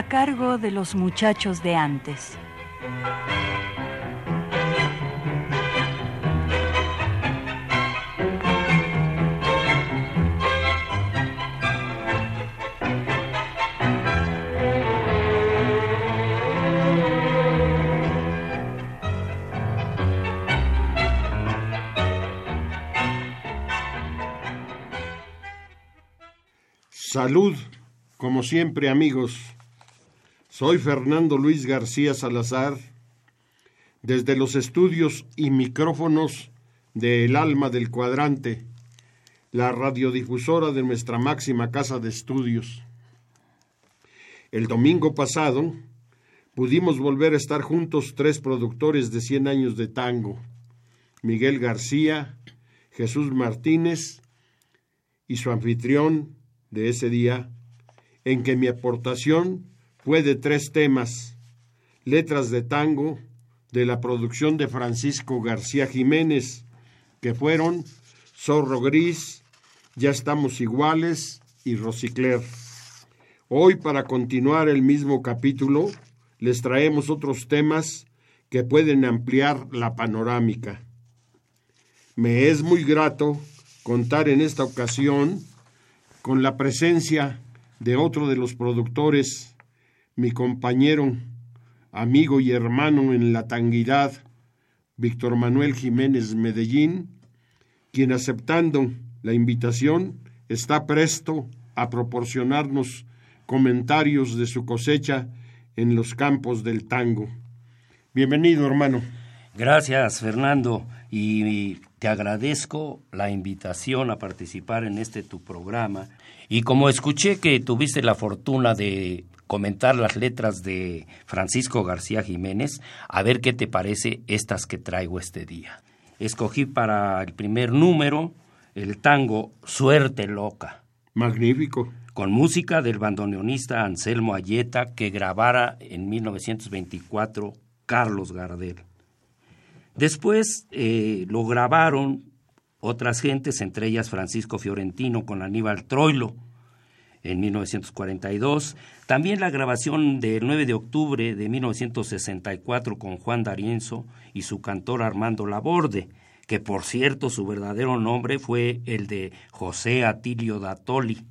A cargo de los muchachos de antes. Salud, como siempre amigos. Soy Fernando Luis García Salazar, desde los estudios y micrófonos de El Alma del Cuadrante, la radiodifusora de nuestra máxima casa de estudios. El domingo pasado pudimos volver a estar juntos tres productores de 100 años de tango, Miguel García, Jesús Martínez y su anfitrión de ese día, en que mi aportación fue de tres temas, letras de tango, de la producción de Francisco García Jiménez, que fueron Zorro Gris, Ya estamos iguales y Rosicler. Hoy, para continuar el mismo capítulo, les traemos otros temas que pueden ampliar la panorámica. Me es muy grato contar en esta ocasión con la presencia de otro de los productores mi compañero, amigo y hermano en la tanguidad, Víctor Manuel Jiménez Medellín, quien aceptando la invitación está presto a proporcionarnos comentarios de su cosecha en los campos del tango. Bienvenido, hermano. Gracias, Fernando, y te agradezco la invitación a participar en este tu programa. Y como escuché que tuviste la fortuna de comentar las letras de Francisco García Jiménez, a ver qué te parece estas que traigo este día. Escogí para el primer número el tango Suerte Loca. Magnífico. Con música del bandoneonista Anselmo Ayeta que grabara en 1924 Carlos Gardel. Después eh, lo grabaron otras gentes, entre ellas Francisco Fiorentino con Aníbal Troilo, en 1942. También la grabación del 9 de octubre de 1964 con Juan D'Arienzo y su cantor Armando Laborde, que por cierto su verdadero nombre fue el de José Atilio Datoli.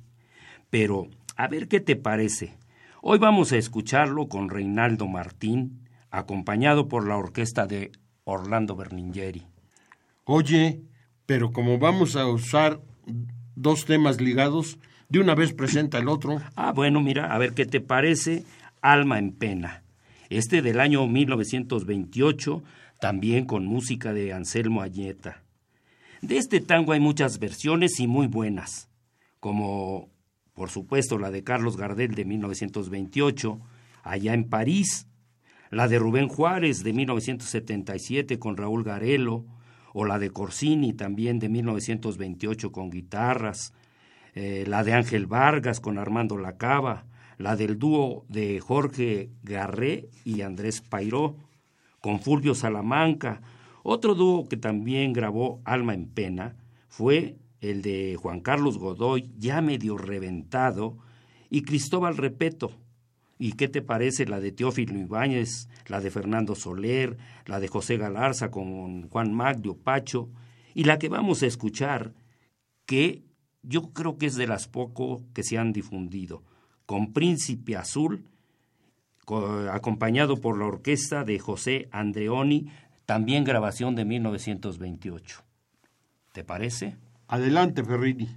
Pero, a ver qué te parece. Hoy vamos a escucharlo con Reinaldo Martín, acompañado por la orquesta de Orlando Berningeri. Oye, pero como vamos a usar dos temas ligados, de una vez presenta el otro. Ah, bueno, mira, a ver qué te parece. Alma en pena. Este del año 1928, también con música de Anselmo Añeta. De este tango hay muchas versiones y muy buenas, como por supuesto la de Carlos Gardel de 1928, allá en París, la de Rubén Juárez de 1977 con Raúl Garelo, o la de Corsini también de 1928 con guitarras, eh, la de Ángel Vargas con Armando Lacaba, la del dúo de Jorge Garré y Andrés Pairó, con Fulvio Salamanca. Otro dúo que también grabó Alma en Pena fue el de Juan Carlos Godoy, ya medio reventado, y Cristóbal Repeto. ¿Y qué te parece la de Teófilo Ibáñez, la de Fernando Soler, la de José Galarza con Juan Magdio Pacho, y la que vamos a escuchar, que yo creo que es de las poco que se han difundido, con Príncipe Azul, acompañado por la orquesta de José Andreoni, también grabación de 1928. ¿Te parece? Adelante, Ferrini.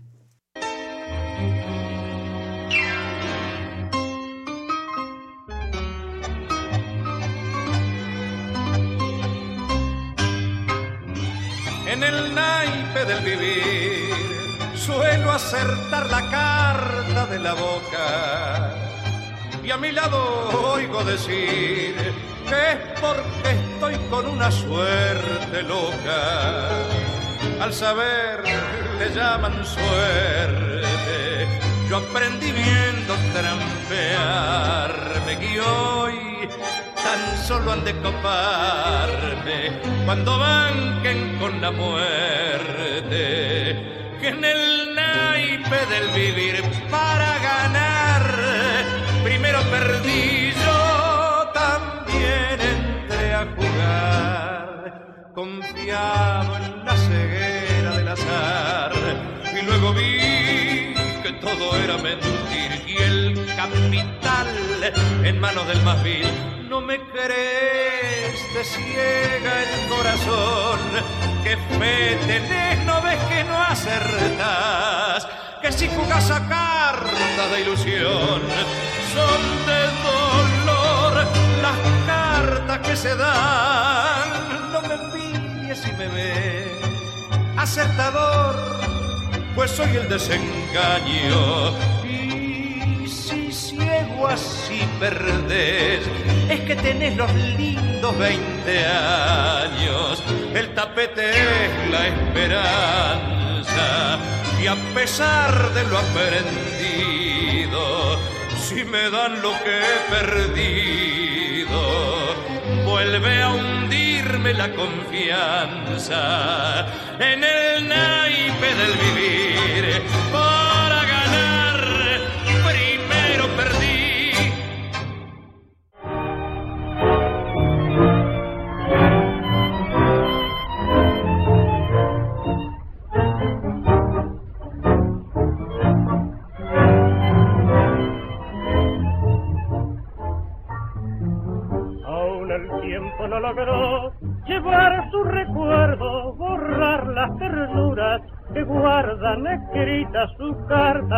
Del vivir suelo acertar la carta de la boca. y a mi lado oigo decir que es porque estoy con una suerte loca. Al saber le llaman suerte, yo aprendí viendo trampearme y hoy tan solo han de coparme cuando banquen con la muerte que en el naipe del vivir para ganar primero perdí yo también entré a jugar confiado en la ceguera del azar. Y luego vi que todo era mentir y el capital en manos del más vil no me crees, te ciega el corazón. Que fe tenés, no ves que no acertas. Que si jugás a cartas de ilusión, son de dolor las cartas que se dan. No me pides si me ves acertador, pues soy el desengaño ciego así perdés, es que tenés los lindos 20 años, el tapete es la esperanza, y a pesar de lo aprendido, si me dan lo que he perdido, vuelve a hundirme la confianza en el naipe del vivir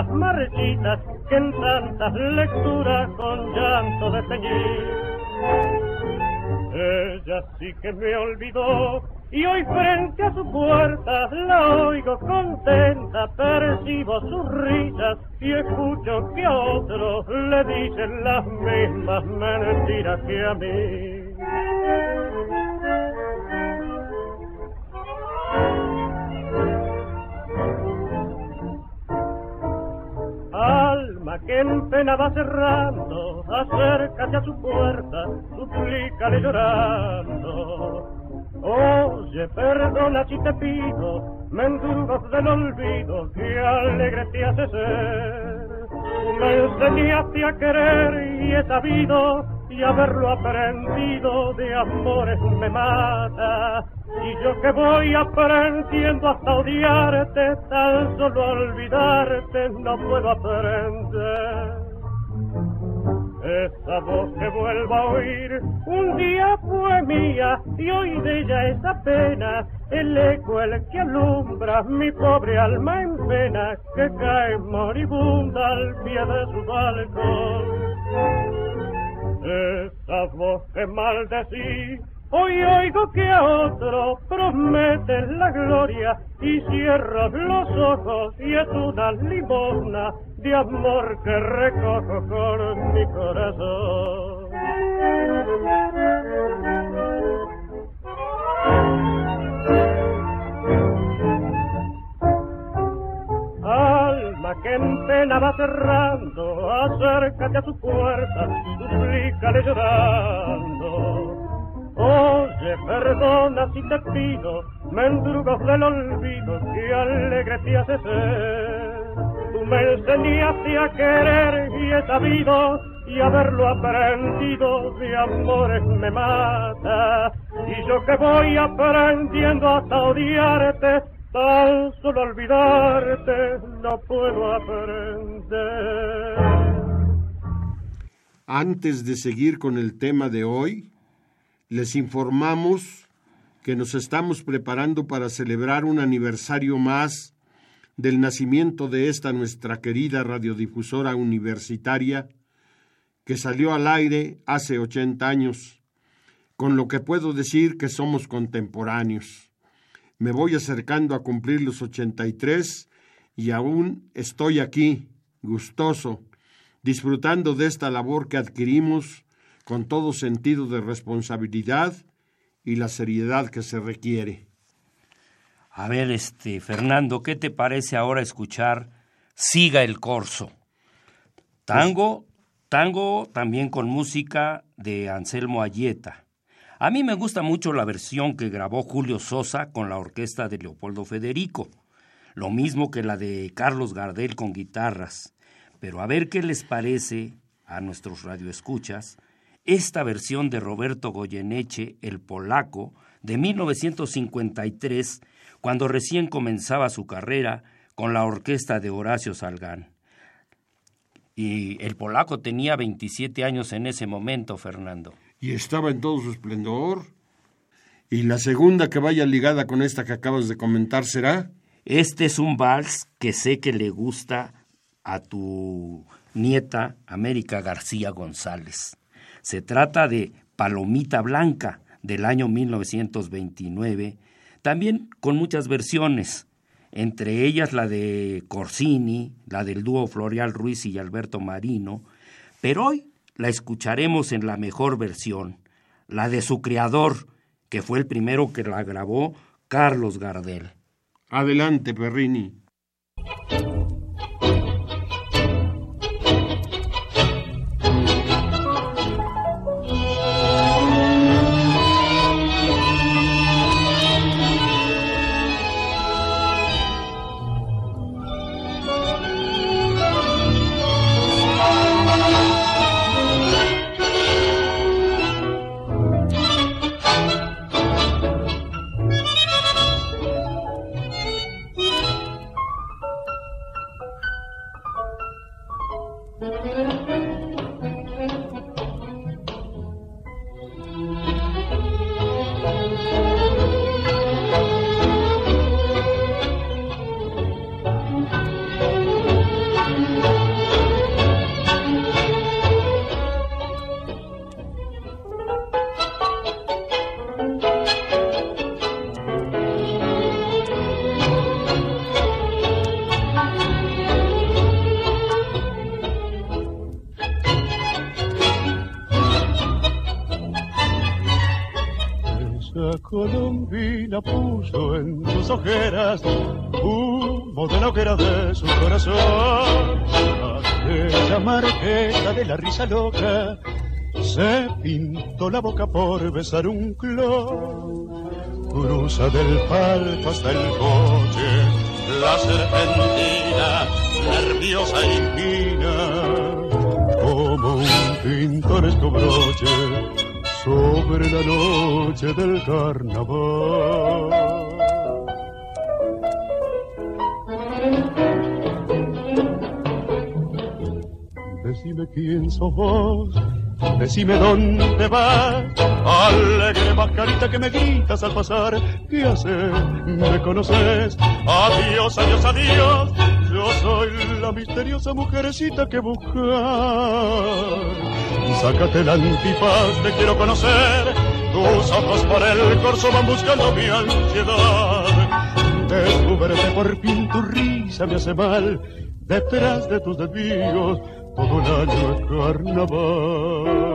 marchitas que en tantas lecturas con llanto de Ella sí que me olvidó y hoy frente a su puerta la oigo contenta, percibo sus risas y escucho que a otros le dicen las mismas mentiras que a mí. Alma que en pena va cerrando, acércate a su puerta, suplícale llorando. Oye, perdona si te pido, mendrugos del olvido, que alegre te hace ser. Me enseñaste a querer y he sabido y haberlo aprendido de amores me mata. Y yo que voy aprendiendo hasta odiarte, tan solo olvidarte no puedo aprender. Esa voz que vuelvo a oír un día fue mía y hoy de ella esa pena, el eco el que alumbra mi pobre alma en pena que cae moribunda al pie de su balcón. Esa voz que maldecí, hoy oigo que a otro prometen la gloria y cierro los ojos y es una limosna de amor que recojo con mi corazón. Que en pena va cerrando, acércate a su puerta, suplícale llorando. Oye, perdona si te pido, mendrugos del olvido, que alegre te hace ser. Tú me enseñaste a querer y he sabido, y haberlo aprendido de amores me mata. Y yo que voy aprendiendo hasta odiarte, Antes de seguir con el tema de hoy, les informamos que nos estamos preparando para celebrar un aniversario más del nacimiento de esta nuestra querida radiodifusora universitaria que salió al aire hace 80 años, con lo que puedo decir que somos contemporáneos me voy acercando a cumplir los 83 y aún estoy aquí, gustoso, disfrutando de esta labor que adquirimos con todo sentido de responsabilidad y la seriedad que se requiere. A ver, este, Fernando, ¿qué te parece ahora escuchar Siga el Corso? Tango, tango también con música de Anselmo Ayeta. A mí me gusta mucho la versión que grabó Julio Sosa con la orquesta de Leopoldo Federico, lo mismo que la de Carlos Gardel con guitarras. Pero a ver qué les parece a nuestros radioescuchas esta versión de Roberto Goyeneche, el polaco, de 1953, cuando recién comenzaba su carrera con la orquesta de Horacio Salgán. Y el polaco tenía 27 años en ese momento, Fernando. Y estaba en todo su esplendor. ¿Y la segunda que vaya ligada con esta que acabas de comentar será? Este es un vals que sé que le gusta a tu nieta América García González. Se trata de Palomita Blanca del año 1929, también con muchas versiones, entre ellas la de Corsini, la del dúo Florial Ruiz y Alberto Marino, pero hoy la escucharemos en la mejor versión, la de su creador, que fue el primero que la grabó, Carlos Gardel. Adelante, Perrini. Ojeras humo de la hoguera de su corazón. Aquella marqueta de la risa loca se pintó la boca por besar un clon. Cruza del palco hasta el coche, la serpentina, nerviosa y fina, como un pintoresco broche sobre la noche del carnaval. Vos, decime dónde vas, alegre mascarita que me gritas al pasar, ¿qué haces? ¿Me conoces? Adiós, adiós, adiós, yo soy la misteriosa mujercita que buscas Sácate el antifaz, te quiero conocer. Tus ojos por el corso van buscando mi ansiedad. Descúbrete por fin, tu risa me hace mal. Detrás de tus desvíos, todo el año es carnaval.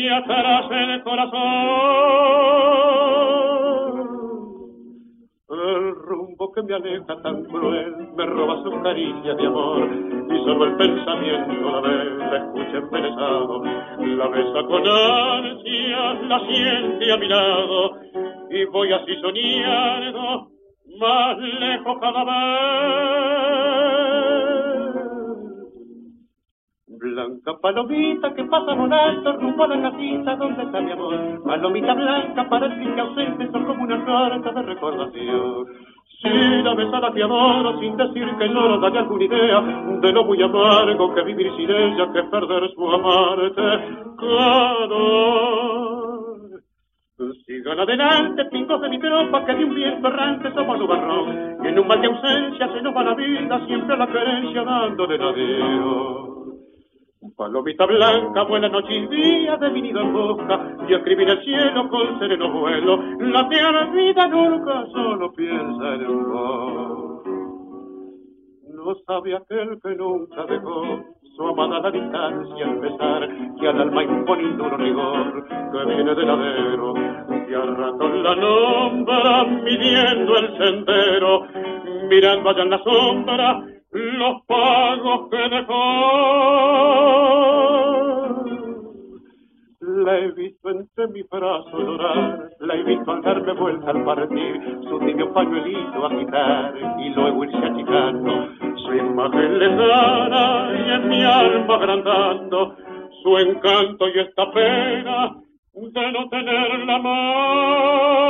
y atrás el corazón. El rumbo que me aleja tan cruel, me roba sus caricias de amor, y solo el pensamiento la ve, la escucha embelesado, la besa con ansia, la siente a mi lado, y voy así soñando, más lejos cada vez. Blanca palomita que pasa volando rumbo a la casita donde está mi amor. Palomita blanca para el fin ausente son como una carta de recordación. Si la besada te adoro sin decir que no daría alguna idea de lo muy amargo que vivir sin ella, que perder su amarte. Claro. Sigan adelante, pingos de mi tropa, que de un viento errante somos nubarrón. Y en un mal de ausencia se nos va la vida, siempre la querencia dándole la adiós. Palomita blanca, buena noche y día de mi nido en busca, y escribir el cielo con sereno vuelo, la tierra vida nunca solo piensa en vos. No sabe aquel que nunca dejó su amada a la distancia al pesar, que al alma impone un rigor, que viene del ladero, y al rato la nombra, midiendo el sendero, mirando allá en la sombra, los pagos que dejó. La he visto entre mis brazos llorar, la he visto al darme vuelta al partir, su tibio pañuelito agitar y luego irse achicando, su imagen lejana y en mi alma agrandando, su encanto y esta pena de no tenerla más.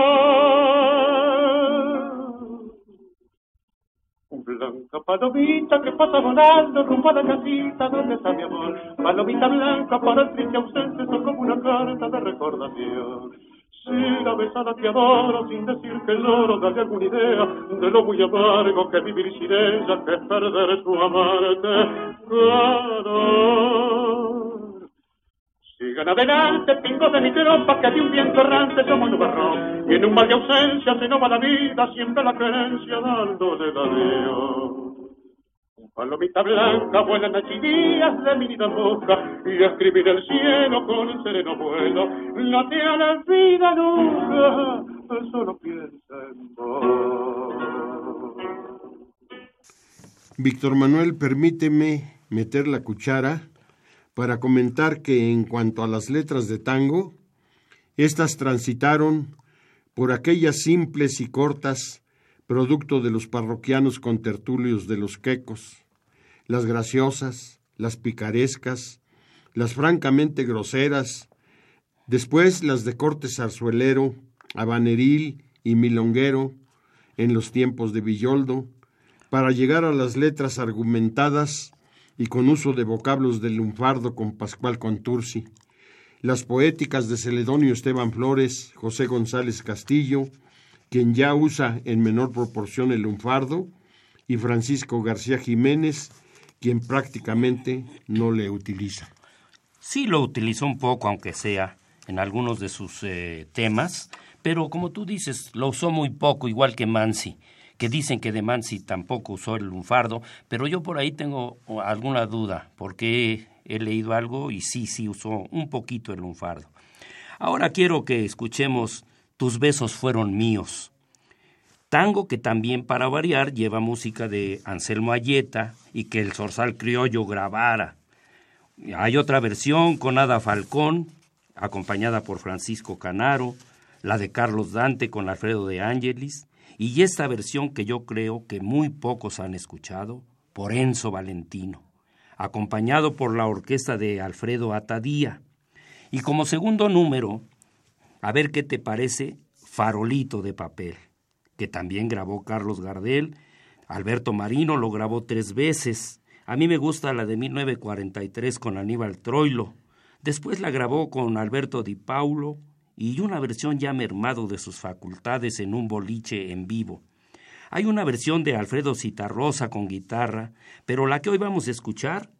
Blanca palomita que pasa volando rumbo a la casita donde está mi amor. Palomita blanca para el triste ausente son como una carta de recordación. Si la besada te adoro sin decir que lloro, dale alguna idea de lo muy amargo que vivir sin ella, que perder su amarte. Claro. Sigan adelante, pingos de mi tropa, que de un viento errante somos nubarrón. Y en un mal de ausencia se nos va la vida, siempre la creencia dándole la Dios. Palomita blanca, buenas noches y días de mi boca, y escribir el cielo con un sereno vuelo. No te a la vida nunca, solo piensa en vos. Víctor Manuel, permíteme meter la cuchara para comentar que en cuanto a las letras de tango, éstas transitaron por aquellas simples y cortas, producto de los parroquianos contertulios de los quecos, las graciosas, las picarescas, las francamente groseras, después las de corte zarzuelero, habaneril y milonguero, en los tiempos de Villoldo, para llegar a las letras argumentadas y con uso de vocablos del lunfardo con Pascual Contursi, las poéticas de Celedonio Esteban Flores, José González Castillo, quien ya usa en menor proporción el lunfardo, y Francisco García Jiménez, quien prácticamente no le utiliza. Sí lo utilizó un poco, aunque sea en algunos de sus eh, temas, pero como tú dices, lo usó muy poco, igual que Mansi que dicen que de Mansi tampoco usó el lunfardo, pero yo por ahí tengo alguna duda, porque he leído algo y sí, sí usó un poquito el lunfardo. Ahora quiero que escuchemos Tus besos fueron míos. Tango que también para variar lleva música de Anselmo Ayeta y que el Zorzal Criollo grabara. Hay otra versión con Ada Falcón, acompañada por Francisco Canaro, la de Carlos Dante con Alfredo de Ángelis, y esta versión que yo creo que muy pocos han escuchado, por Enzo Valentino, acompañado por la orquesta de Alfredo Atadía. Y como segundo número, a ver qué te parece, Farolito de papel, que también grabó Carlos Gardel, Alberto Marino lo grabó tres veces. A mí me gusta la de 1943 con Aníbal Troilo. Después la grabó con Alberto Di Paulo, y una versión ya mermado de sus facultades en un boliche en vivo. Hay una versión de Alfredo Citarrosa con guitarra, pero la que hoy vamos a escuchar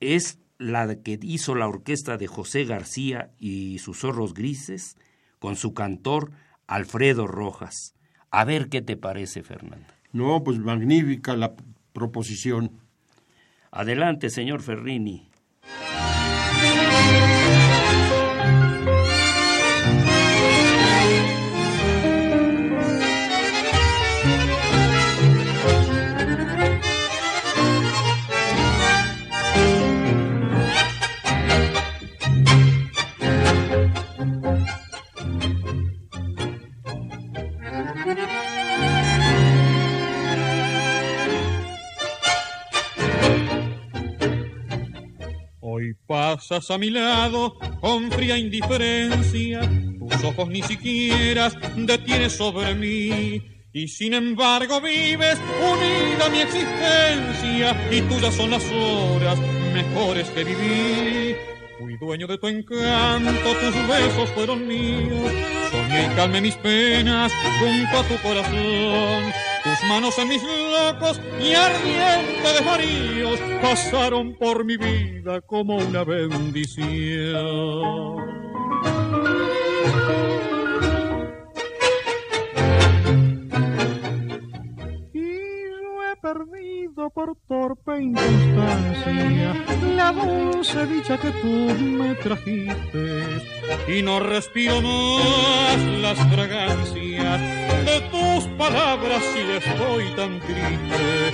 es la que hizo la orquesta de José García y sus zorros grises con su cantor Alfredo Rojas. A ver qué te parece, Fernando. No, pues magnífica la proposición. Adelante, señor Ferrini. Pasas a mi lado con fría indiferencia, tus ojos ni siquiera detienes sobre mí. Y sin embargo vives unida a mi existencia y tuyas son las horas mejores que viví. Fui dueño de tu encanto, tus besos fueron míos. Soñé y calmé mis penas junto a tu corazón. Tus manos en mis locos y ardientes desvaríos pasaron por mi vida como una bendición. perdido por torpe inconstancia la dulce dicha que tú me trajiste y no respiro más las fragancias de tus palabras y estoy tan triste.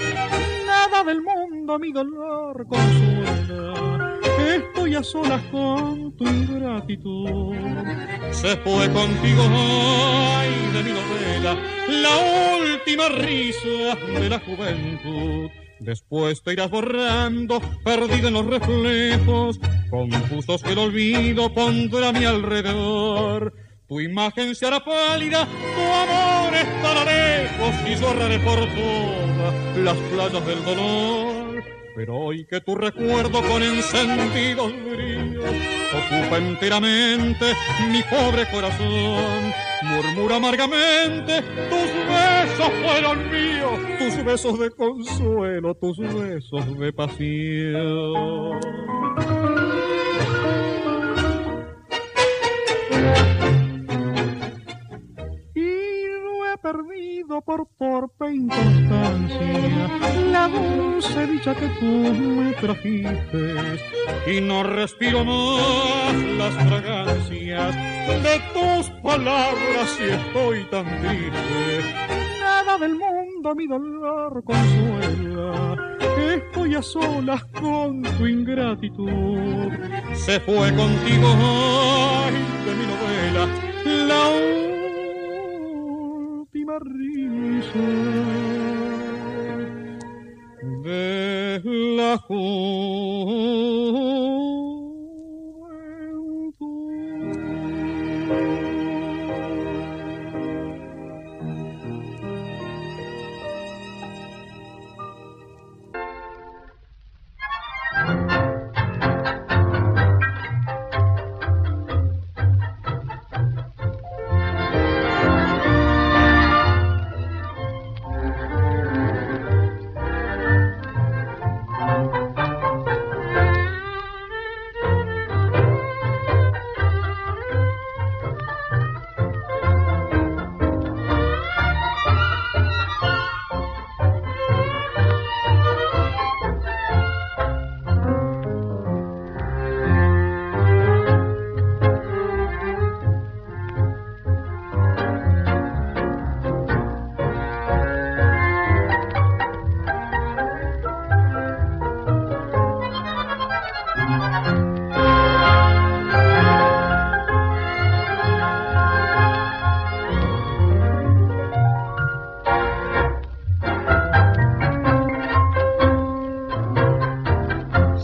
Nada del mundo mi dolor consuela estoy a solas con tu ingratitud. Se fue contigo, ay, de mi novela, la última risa de la juventud. Después te irás borrando, perdido en los reflejos, confusos que el olvido pondrá a mi alrededor. Tu imagen se hará pálida, tu amor estará lejos y yo por todas las playas del dolor. Pero hoy que tu recuerdo con encendidos brillos ocupa enteramente mi pobre corazón, murmura amargamente, tus besos fueron míos, tus besos de consuelo, tus besos de pasión. Perdido por torpe inconstancia la dulce dicha que tú me trajiste y no respiro más las fragancias. De tus palabras y estoy tan triste. Nada del mundo mi dolor consuela. Estoy a solas con tu ingratitud. Se fue contigo ay de mi novela la de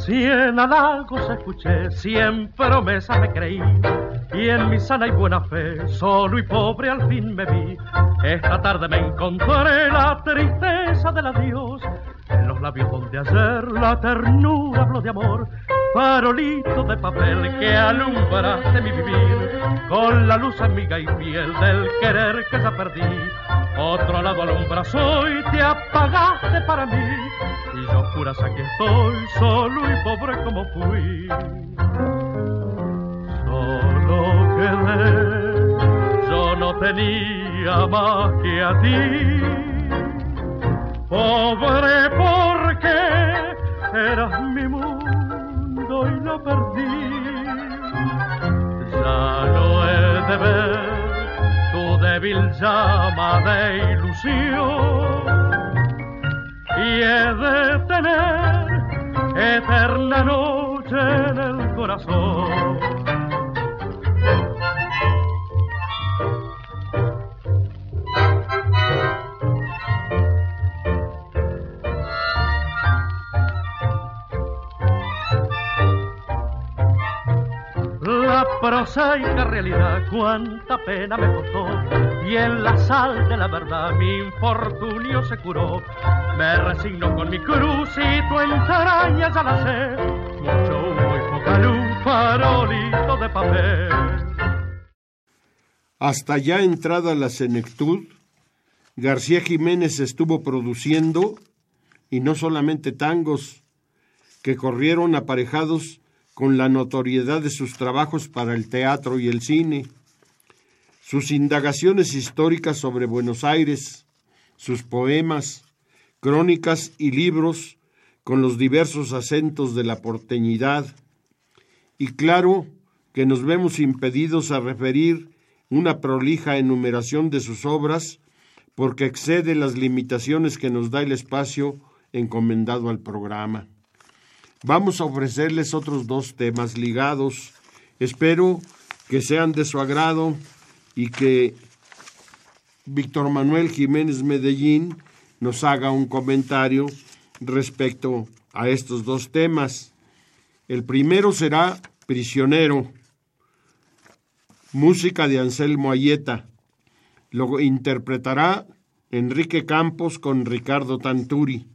la halagos escuché, cien promesas me creí, y en mi sana y buena fe, solo y pobre al fin me vi. Esta tarde me encontré la tristeza del adiós, en los labios donde ayer la ternura habló de amor, farolito de papel que alumbraste mi vivir, con la luz amiga y fiel del querer que ya perdí. Otro lado alumbras hoy, te apagaste para mí, y yo juras aquí estoy, solo y pobre como fui. Solo quedé, yo no tenía más que a ti. Pobre porque eras mi mundo y lo perdí. Ya no he de ver tu débil llama de ilusión y he de tener eterna noche en el corazón. Prosaica realidad, cuánta pena me costó. Y en la sal de la verdad mi infortunio se curó. Me resigno con mi cruz y tu entraña ya la sé. Mucho humo y poca luz, farolito de papel. Hasta ya entrada la senectud, García Jiménez estuvo produciendo, y no solamente tangos, que corrieron aparejados con la notoriedad de sus trabajos para el teatro y el cine, sus indagaciones históricas sobre Buenos Aires, sus poemas, crónicas y libros con los diversos acentos de la porteñidad, y claro que nos vemos impedidos a referir una prolija enumeración de sus obras porque excede las limitaciones que nos da el espacio encomendado al programa. Vamos a ofrecerles otros dos temas ligados. Espero que sean de su agrado y que Víctor Manuel Jiménez Medellín nos haga un comentario respecto a estos dos temas. El primero será Prisionero, música de Anselmo Ayeta. Lo interpretará Enrique Campos con Ricardo Tanturi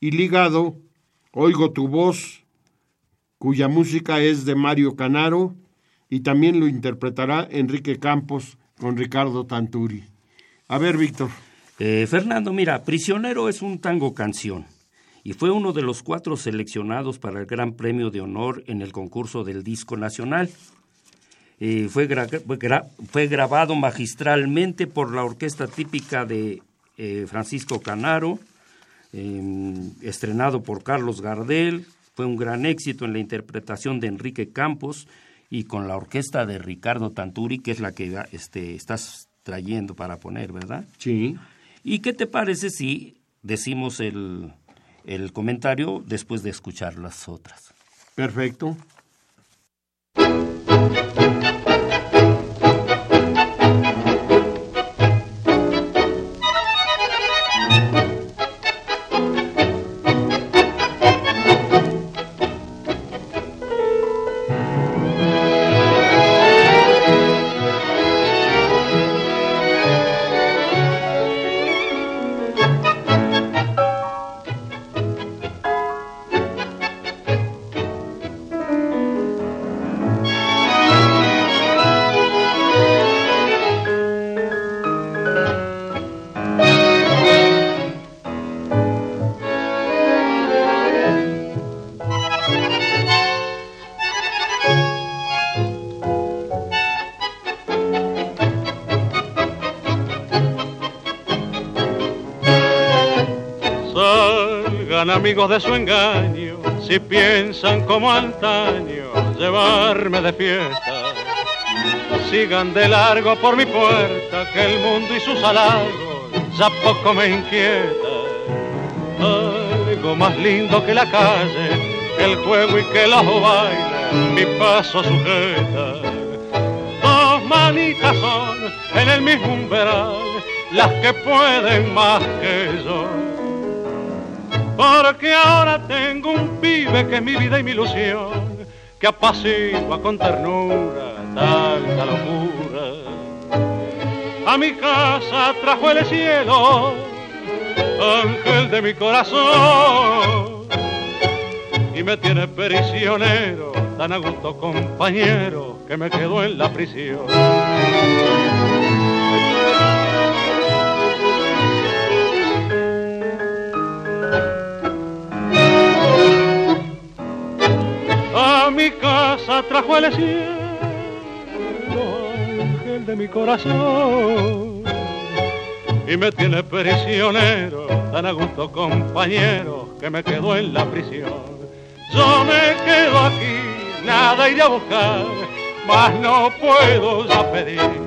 y ligado Oigo tu voz, cuya música es de Mario Canaro y también lo interpretará Enrique Campos con Ricardo Tanturi. A ver, Víctor. Eh, Fernando, mira, Prisionero es un tango canción y fue uno de los cuatro seleccionados para el Gran Premio de Honor en el concurso del Disco Nacional. Eh, fue, grabado magistralmente por la orquesta típica de eh, Francisco Canaro, Em, estrenado por Carlos Gardel, fue un gran éxito en la interpretación de Enrique Campos y con la orquesta de Ricardo Tanturi, que es la que este, estás trayendo para poner, ¿verdad? Sí. ¿Y qué te parece si decimos el, el comentario después de escuchar las otras? Perfecto. Amigos de su engaño, si piensan como antaño llevarme de fiesta. Sigan de largo por mi puerta, que el mundo y sus halagos ya poco me inquieta. Algo más lindo que la calle, el juego y que los bailes, mi paso sujeta. Dos manitas son en el mismo umbral, las que pueden más que yo porque ahora tengo un pibe que es mi vida y mi ilusión, que apacigua con ternura tanta locura. A mi casa trajo el cielo, ángel de mi corazón, y me tiene prisionero, tan a gusto compañero, que me quedo en la prisión. Casa trajo el cielo, ángel de mi corazón. Y me tiene prisionero, tan a gusto compañero, que me quedo en la prisión. Yo me quedo aquí, nada iré a buscar, mas no puedo ya pedir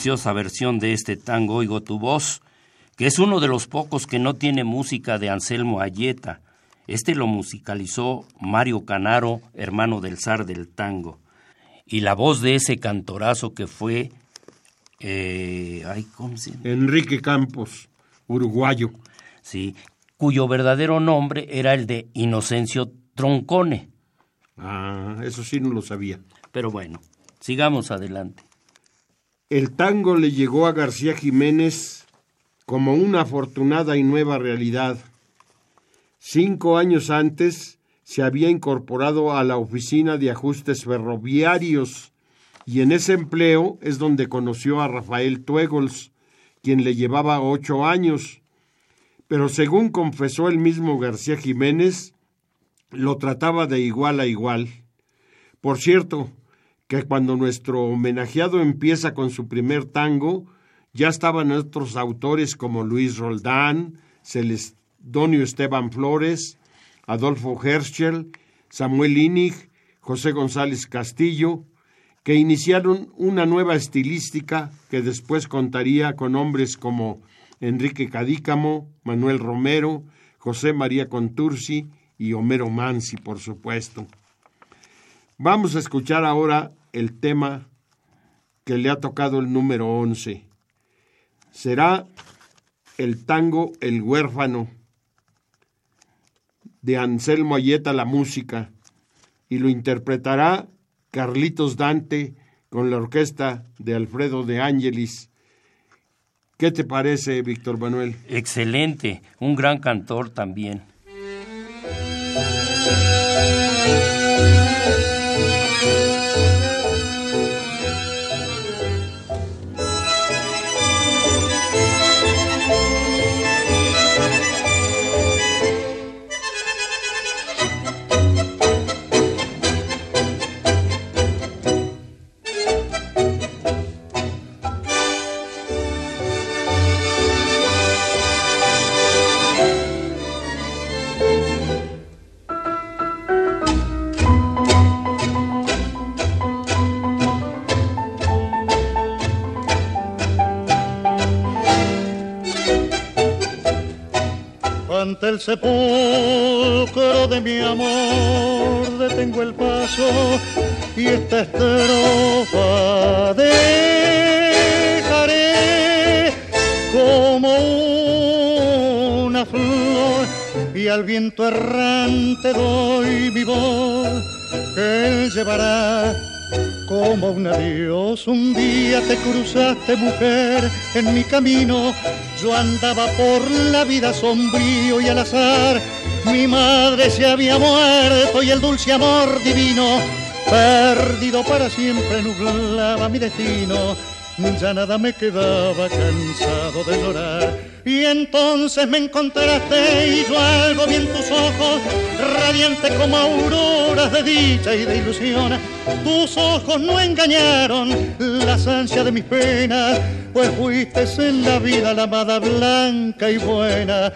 Preciosa versión de este tango Oigo tu voz, que es uno de los pocos que no tiene música de Anselmo Ayeta. Este lo musicalizó Mario Canaro, hermano del zar del tango. Y la voz de ese cantorazo que fue... eh, ay, ¿cómo se llama? Enrique Campos, uruguayo. Sí, cuyo verdadero nombre era el de Inocencio Troncone. Ah, eso sí no lo sabía. Pero bueno, sigamos adelante. El tango le llegó a García Jiménez como una afortunada y nueva realidad. Cinco años antes se había incorporado a la oficina de ajustes ferroviarios y en ese empleo es donde conoció a Rafael Tuegols, quien le llevaba ocho años. Pero según confesó el mismo García Jiménez, lo trataba de igual a igual. Por cierto, que cuando nuestro homenajeado empieza con su primer tango, ya estaban otros autores como Luis Roldán, Celedonio Esteban Flores, Adolfo Herschel, Samuel Inig, José González Castillo, que iniciaron una nueva estilística que después contaría con hombres como Enrique Cadícamo, Manuel Romero, José María Contursi y Homero Mansi, por supuesto. Vamos a escuchar ahora el tema que le ha tocado el número 11. Será el tango El huérfano de Anselmo Ayeta la música y lo interpretará Carlitos Dante con la orquesta de Alfredo de Ángelis. ¿Qué te parece, Víctor Manuel? Excelente, un gran cantor también. Sepulcro de mi amor detengo el paso y esta estrofa dejaré como una flor y al viento errante doy mi voz que él llevará como un adiós. Un día te cruzaste, mujer, en mi camino. Yo andaba por la vida sombrío y al azar. Mi madre se había muerto y el dulce amor divino perdido para siempre nublaba mi destino ya nada me quedaba cansado de llorar. Y entonces me encontraste y yo algo vi en tus ojos, radiante como auroras de dicha y de ilusión. Tus ojos no engañaron las ansias de mis penas, pues fuiste en la vida la amada blanca y buena,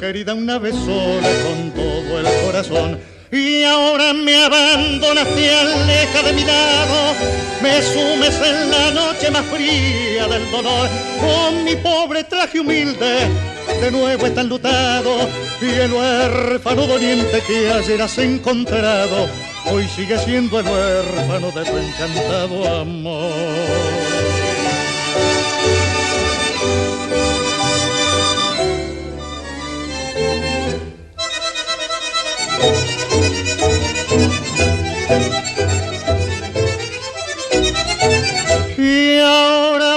querida una vez sola con todo el corazón y ahora me abandonas, te alejas de mi lado, me sumes en la noche más fría del dolor, con mi pobre traje humilde, de nuevo está enlutado, y el huérfano doliente que ayer has encontrado, hoy sigue siendo el huérfano de tu encantado amor.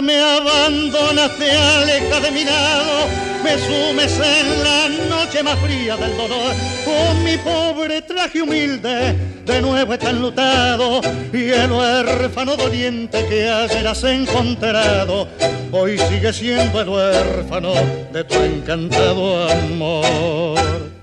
Me abandonas, te de mi lado, me sumes en la noche más fría del dolor. Con mi pobre traje humilde, de nuevo está enlutado, y el huérfano doliente que ayer has encontrado, hoy sigue siendo el huérfano de tu encantado amor.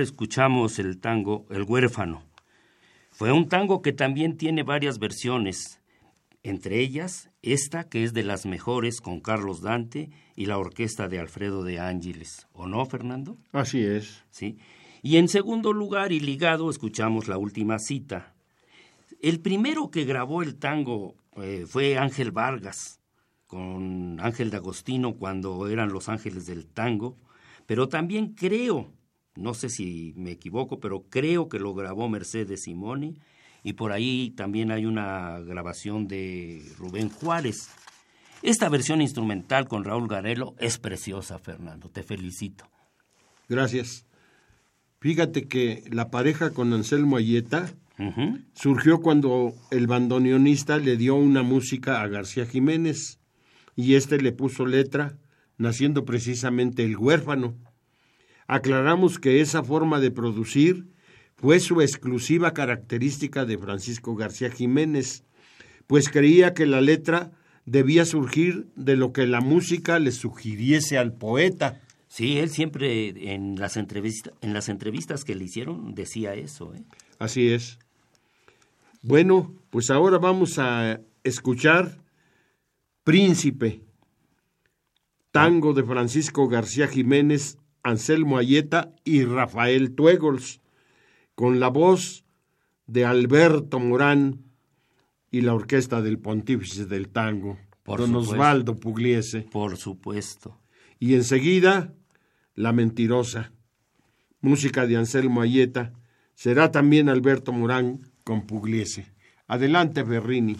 Escuchamos el tango El huérfano. Fue un tango que también tiene varias versiones, entre ellas esta que es de las mejores con Carlos Dante y la orquesta de Alfredo de Ángeles. ¿O no, Fernando? Así es. Sí. Y en segundo lugar y ligado escuchamos la última cita. El primero que grabó el tango eh, fue Ángel Vargas, con Ángel de Agostino cuando eran los ángeles del tango, pero también creo, no sé si me equivoco, pero creo que lo grabó Mercedes Simoni y por ahí también hay una grabación de Rubén Juárez. Esta versión instrumental con Raúl Garelo es preciosa, Fernando, te felicito. Gracias. Fíjate que la pareja con Anselmo Ayeta surgió cuando el bandoneonista le dio una música a García Jiménez y éste le puso letra, naciendo precisamente el huérfano. Aclaramos que esa forma de producir fue su exclusiva característica de Francisco García Jiménez, pues creía que la letra debía surgir de lo que la música le sugiriese al poeta. Sí, él siempre en las, entrevistas, en las entrevistas que le hicieron decía eso. ¿eh? Así es. Bueno, pues ahora vamos a escuchar Príncipe, tango de Francisco García Jiménez, Anselmo Ayeta y Rafael Tuegols, con la voz de Alberto Morán y la orquesta del Pontífice del Tango, Por don supuesto. Osvaldo Pugliese. Por supuesto. Y enseguida, La Mentirosa, música de Anselmo Ayeta, será también Alberto Morán con Pugliese. Adelante, Ferrini.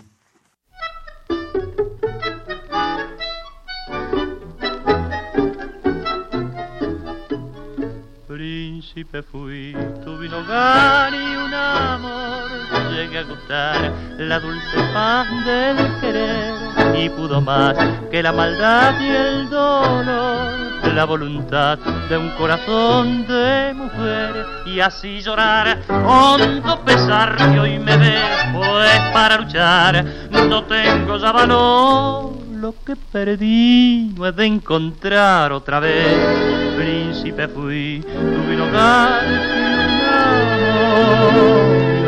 Príncipe fui, tuve un hogar y un amor. Llegué a gustar la dulce paz del querer y pudo más que la maldad y el dolor. La voluntad de un corazón de mujer y así llorar hondo pesar que hoy me ve pues para luchar no tengo ya valor lo que perdí no he de encontrar otra vez. Príncipe fui, tuve un hogar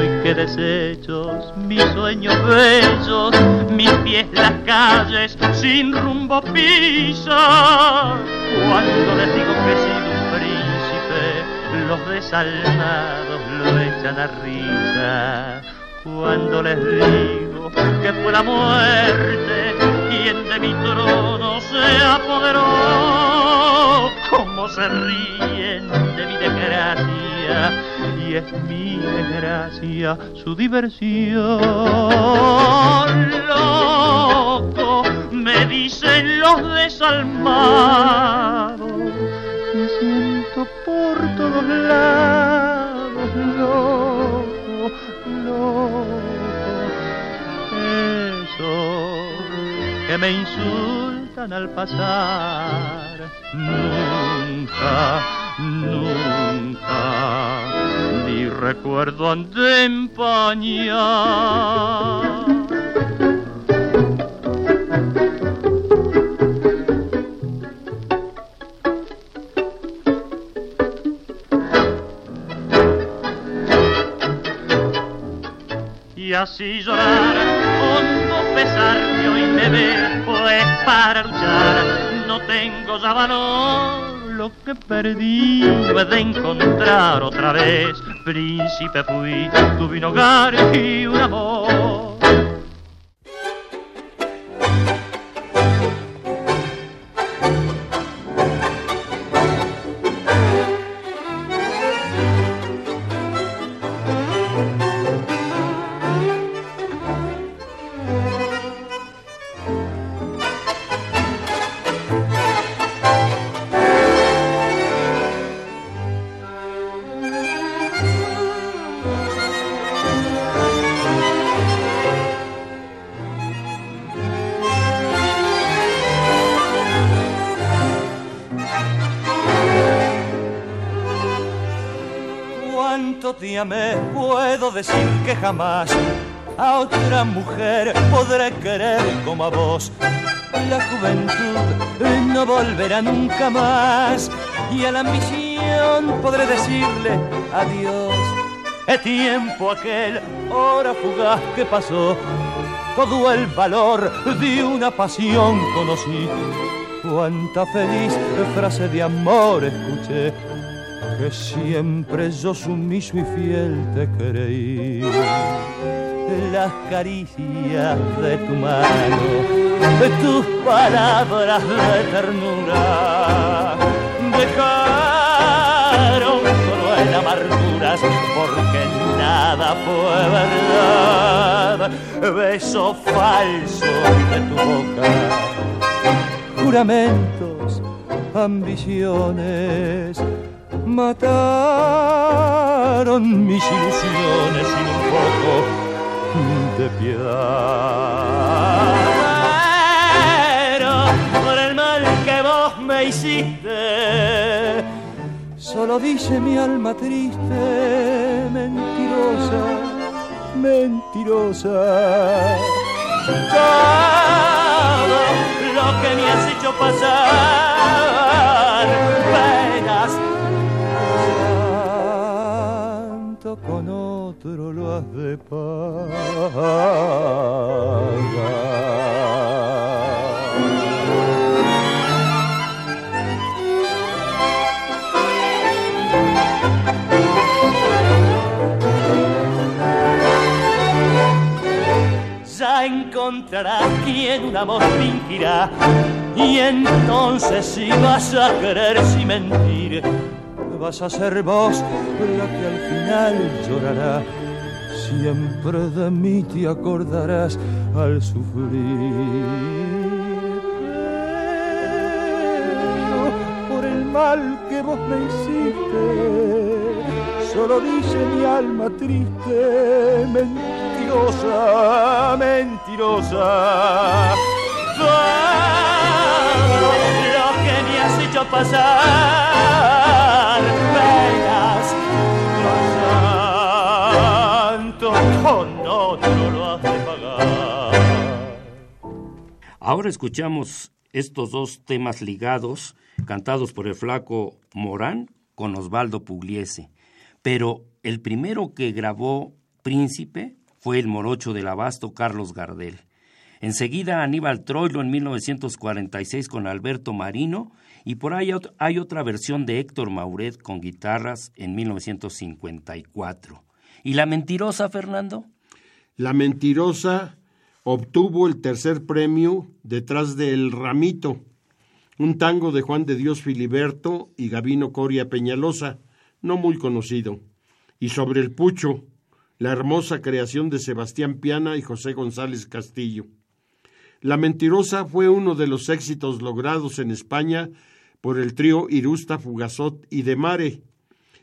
y qué desechos, mis sueños bellos, mis pies las calles sin rumbo pisan. Cuando les digo que he un príncipe, los desalmados lo echan a risa. Cuando les digo que fue la muerte quien de mi trono se apoderó, se ríen de mi desgracia, y es mi desgracia su diversión. Loco, me dicen los desalmados, me siento por todos lados, loco, loco, eso que me al pasar. Nunca, nunca, mi recuerdo han de empañar. y así llorar, hondo pesar que hoy me ve, pues para luchar no tengo ya valor, lo que perdí he de encontrar otra vez, príncipe fui, tuve un hogar y un amor. Decir que jamás a otra mujer podré querer como a vos. La juventud no volverá nunca más y a la ambición podré decirle adiós. Es tiempo aquel, hora fugaz que pasó, todo el valor de una pasión conocí. Cuánta feliz frase de amor escuché que siempre yo sumiso y fiel te creí. Las caricias de tu mano, de tus palabras de ternura, dejaron solo en amarguras porque nada fue verdad. Beso falso de tu boca, juramentos, ambiciones mataron mis ilusiones sin un poco de piedad. Pero por el mal que vos me hiciste, solo dice mi alma triste, mentirosa, mentirosa. Todo lo que me has hecho pasar, penas otro lo has de pagar. Encontrarás quien un amor fingirá y entonces si vas a querer sin mentir vas a ser vos la que al final llorará. Siempre de mí te acordarás al sufrir. Pero por el mal que vos me hiciste, solo dice mi alma triste, mentirosa, mentirosa. Que pasar santo otro lo has de pagar. Ahora escuchamos estos dos temas ligados, cantados por el flaco Morán con Osvaldo Pugliese. Pero el primero que grabó Príncipe fue el morocho del abasto Carlos Gardel. Enseguida Aníbal Troilo en 1946 con Alberto Marino y por ahí hay otra versión de Héctor Mauret con guitarras en 1954. ¿Y la mentirosa, Fernando? La mentirosa obtuvo el tercer premio detrás de El Ramito, un tango de Juan de Dios Filiberto y Gabino Coria Peñalosa, no muy conocido, y sobre el Pucho, la hermosa creación de Sebastián Piana y José González Castillo. La Mentirosa fue uno de los éxitos logrados en España por el trío Irusta, Fugazot y De Mare,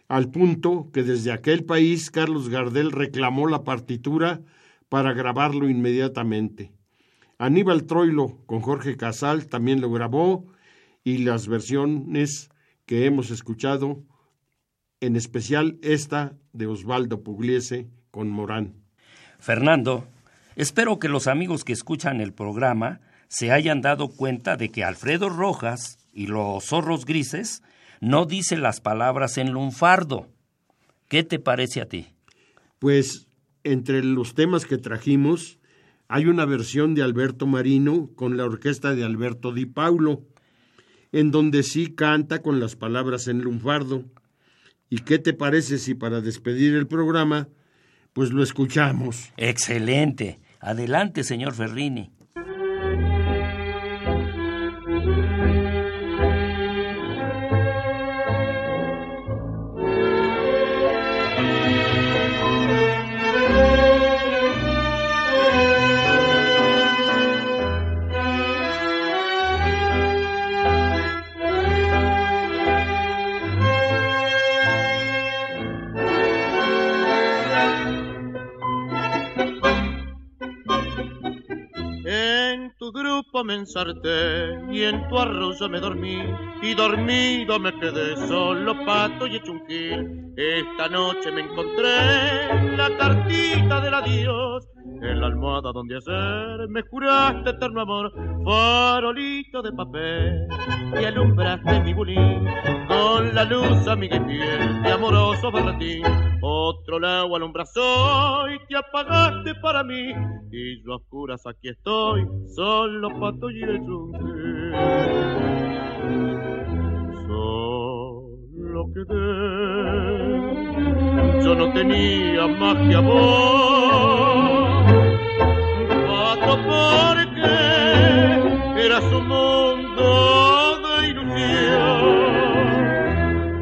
al punto que desde aquel país Carlos Gardel reclamó la partitura para grabarlo inmediatamente. Aníbal Troilo con Jorge Casal también lo grabó y las versiones que hemos escuchado, en especial esta de Osvaldo Pugliese con Morán. Fernando, espero que los amigos que escuchan el programa se hayan dado cuenta de que Alfredo Rojas y los zorros grises no dice las palabras en lunfardo. ¿Qué te parece a ti? Pues entre los temas que trajimos hay una versión de Alberto Marino con la orquesta de Alberto Di Paulo, en donde sí canta con las palabras en lunfardo. ¿Y qué te parece si para despedir el programa, pues lo escuchamos? Excelente. Adelante, señor Ferrini. Y en tu arroyo me dormí y dormido me quedé solo pato y hecho. Esta noche me encontré la cartita del adiós en la almohada donde ayer me juraste eterno amor, farolito de papel y alumbraste mi bulín con la luz amiga y fiel de amoroso berretín. Otro lado alumbrazó y te apagaste para mí y yo a oscuras aquí estoy, solo pato y el. Solo lo quedé. Yo no tenía más que amor, porque era su mundo de ilusión.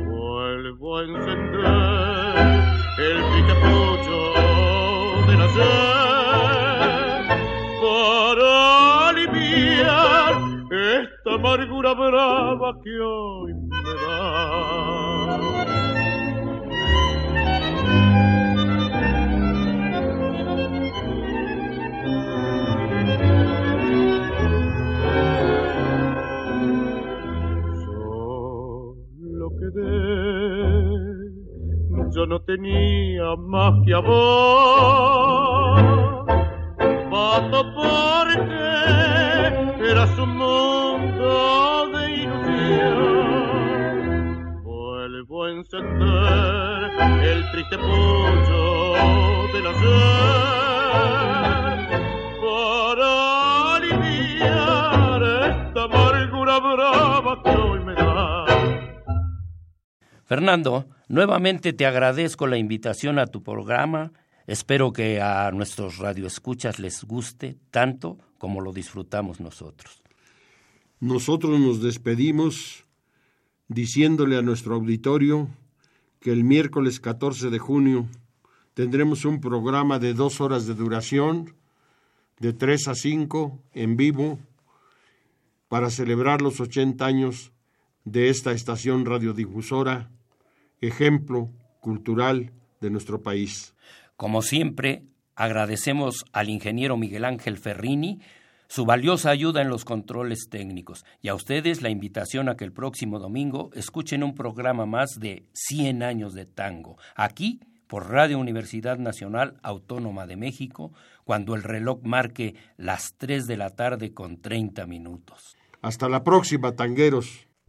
Vuelvo a encender el picapucho de la sed para aliviar esta amargura brava que hoy yo no tenía más que amor. Pato porque era su mundo de ilusión. Vuelvo a encender el triste pollo del ayer para aliviar esta amargura brava que hoy me da. Fernando, nuevamente te agradezco la invitación a tu programa. Espero que a nuestros radioescuchas les guste tanto como lo disfrutamos nosotros. Nosotros nos despedimos diciéndole a nuestro auditorio que el miércoles 14 de junio tendremos un programa de dos horas de duración, de 3 a 5, en vivo, para celebrar los 80 años de esta estación radiodifusora, ejemplo cultural de nuestro país. Como siempre, agradecemos al ingeniero Miguel Ángel Ferrini su valiosa ayuda en los controles técnicos y a ustedes la invitación a que el próximo domingo escuchen un programa más de 100 años de tango, aquí por Radio Universidad Nacional Autónoma de México, cuando el reloj marque las 3 de la tarde con 30 minutos. Hasta la próxima, tangueros.